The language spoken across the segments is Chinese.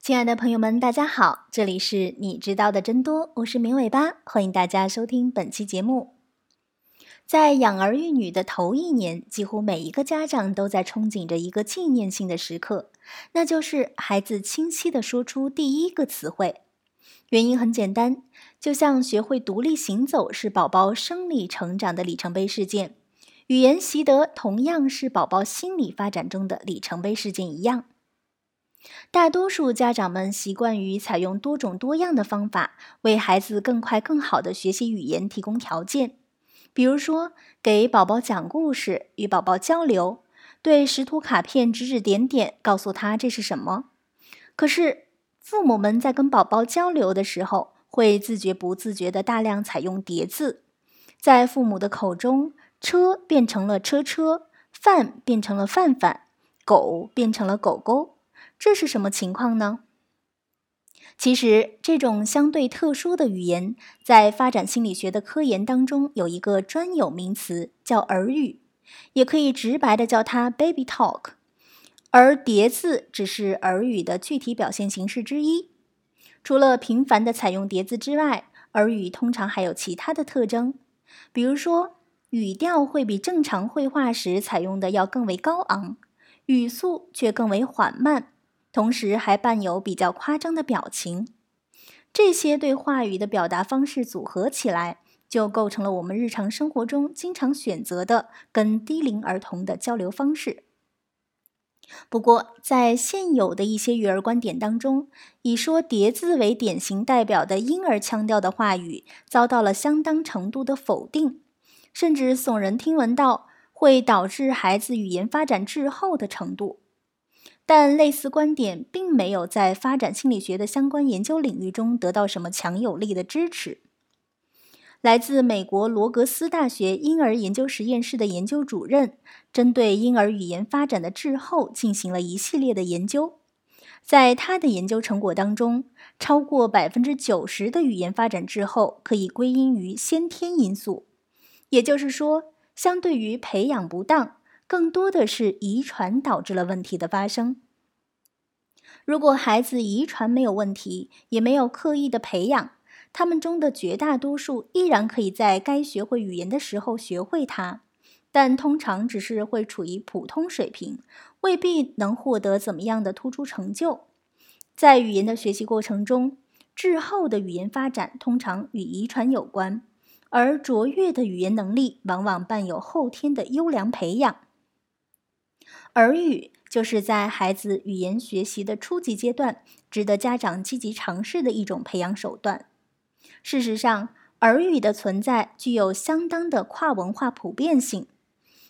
亲爱的朋友们，大家好，这里是你知道的真多，我是明尾巴，欢迎大家收听本期节目。在养儿育女的头一年，几乎每一个家长都在憧憬着一个纪念性的时刻，那就是孩子清晰地说出第一个词汇。原因很简单，就像学会独立行走是宝宝生理成长的里程碑事件，语言习得同样是宝宝心理发展中的里程碑事件一样。大多数家长们习惯于采用多种多样的方法，为孩子更快、更好的学习语言提供条件。比如说，给宝宝讲故事，与宝宝交流，对识图卡片指指点点，告诉他这是什么。可是，父母们在跟宝宝交流的时候，会自觉不自觉地大量采用叠字，在父母的口中，车变成了车车，饭变成了饭饭，狗变成了狗狗。这是什么情况呢？其实，这种相对特殊的语言，在发展心理学的科研当中有一个专有名词，叫儿语，也可以直白的叫它 baby talk。而叠字只是儿语的具体表现形式之一。除了频繁的采用叠字之外，儿语通常还有其他的特征，比如说，语调会比正常绘画时采用的要更为高昂，语速却更为缓慢。同时还伴有比较夸张的表情，这些对话语的表达方式组合起来，就构成了我们日常生活中经常选择的跟低龄儿童的交流方式。不过，在现有的一些育儿观点当中，以说叠字为典型代表的婴儿腔调的话语，遭到了相当程度的否定，甚至耸人听闻到会导致孩子语言发展滞后的程度。但类似观点并没有在发展心理学的相关研究领域中得到什么强有力的支持。来自美国罗格斯大学婴儿研究实验室的研究主任，针对婴儿语言发展的滞后进行了一系列的研究。在他的研究成果当中，超过百分之九十的语言发展滞后可以归因于先天因素，也就是说，相对于培养不当。更多的是遗传导致了问题的发生。如果孩子遗传没有问题，也没有刻意的培养，他们中的绝大多数依然可以在该学会语言的时候学会它，但通常只是会处于普通水平，未必能获得怎么样的突出成就。在语言的学习过程中，滞后的语言发展通常与遗传有关，而卓越的语言能力往往伴有后天的优良培养。耳语就是在孩子语言学习的初级阶段，值得家长积极尝试的一种培养手段。事实上，耳语的存在具有相当的跨文化普遍性，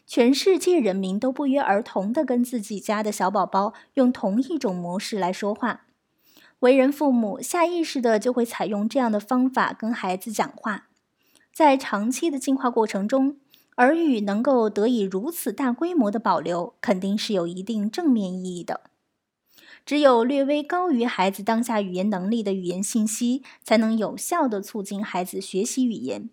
全世界人民都不约而同地跟自己家的小宝宝用同一种模式来说话。为人父母下意识的就会采用这样的方法跟孩子讲话，在长期的进化过程中。儿语能够得以如此大规模的保留，肯定是有一定正面意义的。只有略微高于孩子当下语言能力的语言信息，才能有效的促进孩子学习语言。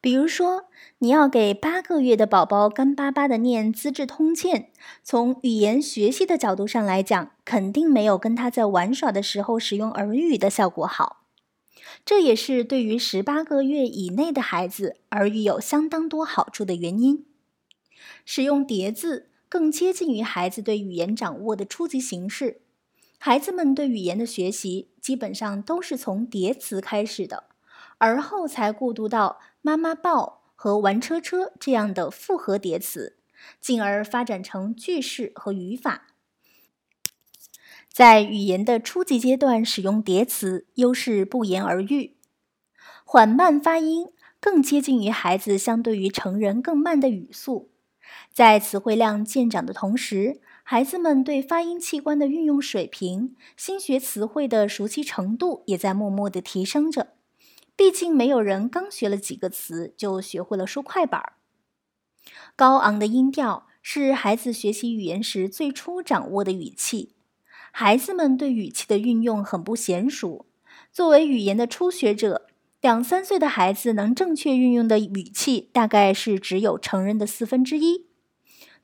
比如说，你要给八个月的宝宝干巴巴的念《资治通鉴》，从语言学习的角度上来讲，肯定没有跟他在玩耍的时候使用儿语的效果好。这也是对于十八个月以内的孩子，耳语有相当多好处的原因。使用叠字更接近于孩子对语言掌握的初级形式。孩子们对语言的学习基本上都是从叠词开始的，而后才过渡到妈妈抱和玩车车这样的复合叠词，进而发展成句式和语法。在语言的初级阶段，使用叠词，优势不言而喻。缓慢发音更接近于孩子相对于成人更慢的语速。在词汇量渐长的同时，孩子们对发音器官的运用水平、新学词汇的熟悉程度也在默默的提升着。毕竟，没有人刚学了几个词就学会了说快板儿。高昂的音调是孩子学习语言时最初掌握的语气。孩子们对语气的运用很不娴熟。作为语言的初学者，两三岁的孩子能正确运用的语气，大概是只有成人的四分之一。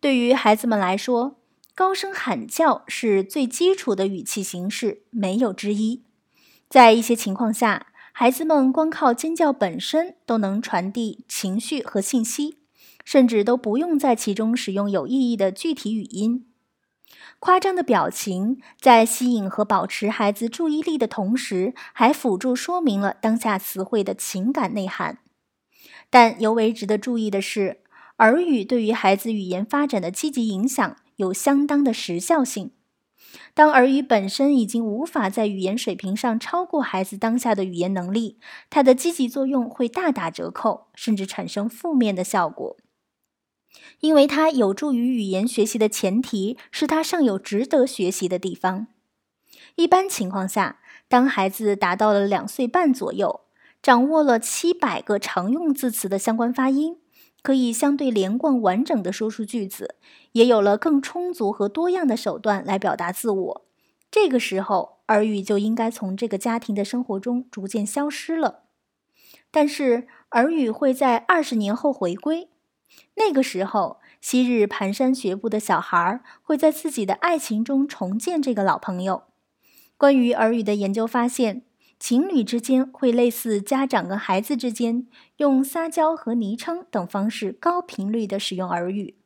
对于孩子们来说，高声喊叫是最基础的语气形式，没有之一。在一些情况下，孩子们光靠尖叫本身都能传递情绪和信息，甚至都不用在其中使用有意义的具体语音。夸张的表情在吸引和保持孩子注意力的同时，还辅助说明了当下词汇的情感内涵。但尤为值得注意的是，耳语对于孩子语言发展的积极影响有相当的时效性。当耳语本身已经无法在语言水平上超过孩子当下的语言能力，它的积极作用会大打折扣，甚至产生负面的效果。因为它有助于语言学习的前提是它尚有值得学习的地方。一般情况下，当孩子达到了两岁半左右，掌握了七百个常用字词的相关发音，可以相对连贯完整的说出句子，也有了更充足和多样的手段来表达自我。这个时候，耳语就应该从这个家庭的生活中逐渐消失了。但是，耳语会在二十年后回归。那个时候，昔日蹒跚学步的小孩会在自己的爱情中重建这个老朋友。关于耳语的研究发现，情侣之间会类似家长跟孩子之间用撒娇和昵称等方式高频率的使用耳语。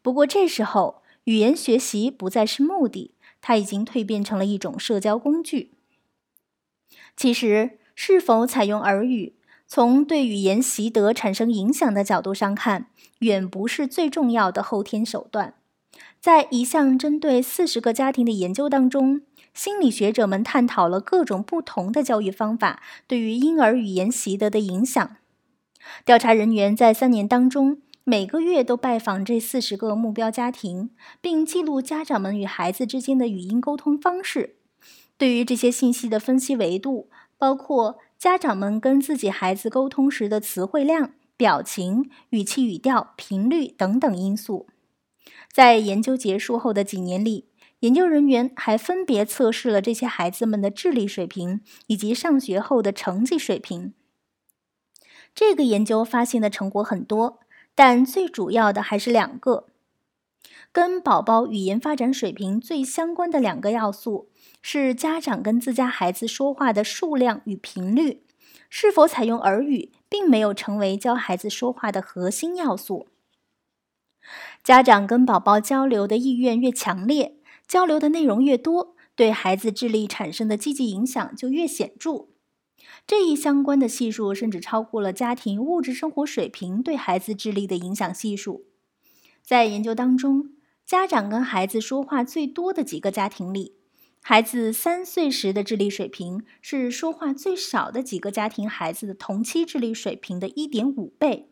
不过这时候，语言学习不再是目的，它已经蜕变成了一种社交工具。其实，是否采用耳语？从对语言习得产生影响的角度上看，远不是最重要的后天手段。在一项针对四十个家庭的研究当中，心理学者们探讨了各种不同的教育方法对于婴儿语言习得的影响。调查人员在三年当中，每个月都拜访这四十个目标家庭，并记录家长们与孩子之间的语音沟通方式。对于这些信息的分析维度，包括。家长们跟自己孩子沟通时的词汇量、表情、语气、语调、频率等等因素，在研究结束后的几年里，研究人员还分别测试了这些孩子们的智力水平以及上学后的成绩水平。这个研究发现的成果很多，但最主要的还是两个，跟宝宝语言发展水平最相关的两个要素。是家长跟自家孩子说话的数量与频率，是否采用耳语，并没有成为教孩子说话的核心要素。家长跟宝宝交流的意愿越强烈，交流的内容越多，对孩子智力产生的积极影响就越显著。这一相关的系数甚至超过了家庭物质生活水平对孩子智力的影响系数。在研究当中，家长跟孩子说话最多的几个家庭里。孩子三岁时的智力水平是说话最少的几个家庭孩子的同期智力水平的一点五倍。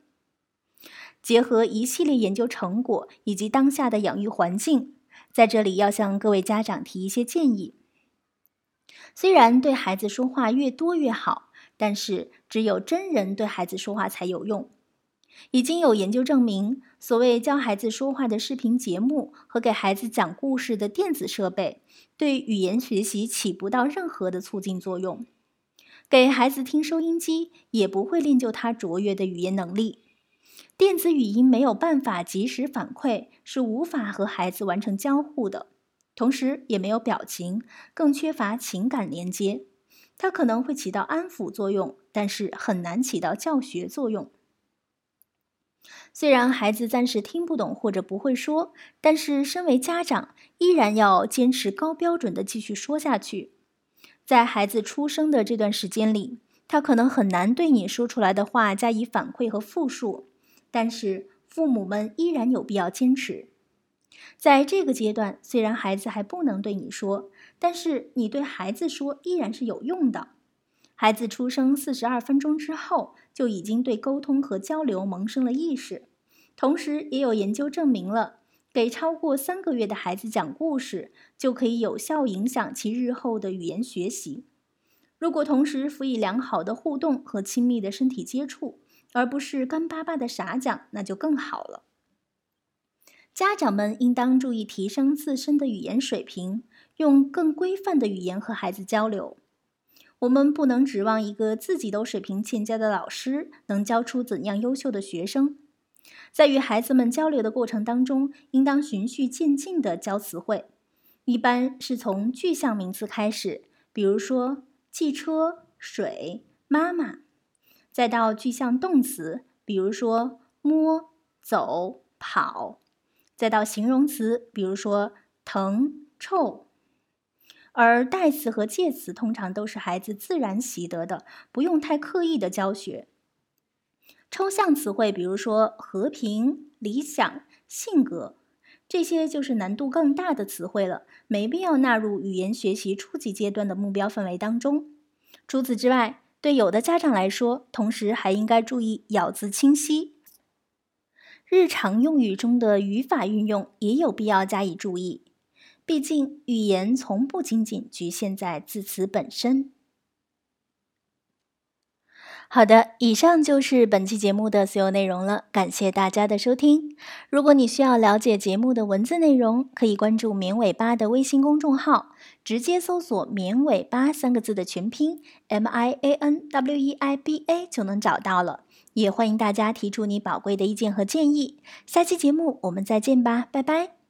结合一系列研究成果以及当下的养育环境，在这里要向各位家长提一些建议。虽然对孩子说话越多越好，但是只有真人对孩子说话才有用。已经有研究证明，所谓教孩子说话的视频节目和给孩子讲故事的电子设备，对语言学习起不到任何的促进作用。给孩子听收音机也不会练就他卓越的语言能力。电子语音没有办法及时反馈，是无法和孩子完成交互的，同时也没有表情，更缺乏情感连接。它可能会起到安抚作用，但是很难起到教学作用。虽然孩子暂时听不懂或者不会说，但是身为家长依然要坚持高标准的继续说下去。在孩子出生的这段时间里，他可能很难对你说出来的话加以反馈和复述，但是父母们依然有必要坚持。在这个阶段，虽然孩子还不能对你说，但是你对孩子说依然是有用的。孩子出生四十二分钟之后，就已经对沟通和交流萌生了意识。同时，也有研究证明了，给超过三个月的孩子讲故事，就可以有效影响其日后的语言学习。如果同时辅以良好的互动和亲密的身体接触，而不是干巴巴的傻讲，那就更好了。家长们应当注意提升自身的语言水平，用更规范的语言和孩子交流。我们不能指望一个自己都水平欠佳的老师能教出怎样优秀的学生。在与孩子们交流的过程当中，应当循序渐进地教词汇，一般是从具象名词开始，比如说汽车、水、妈妈，再到具象动词，比如说摸、走、跑，再到形容词，比如说疼、臭。而代词和介词通常都是孩子自然习得的，不用太刻意的教学。抽象词汇，比如说和平、理想、性格，这些就是难度更大的词汇了，没必要纳入语言学习初级阶段的目标范围当中。除此之外，对有的家长来说，同时还应该注意咬字清晰，日常用语中的语法运用也有必要加以注意。毕竟，语言从不仅仅局限在字词本身。好的，以上就是本期节目的所有内容了，感谢大家的收听。如果你需要了解节目的文字内容，可以关注“绵尾巴”的微信公众号，直接搜索“绵尾巴”三个字的全拼 “m i a n w e i b a” 就能找到了。也欢迎大家提出你宝贵的意见和建议。下期节目我们再见吧，拜拜。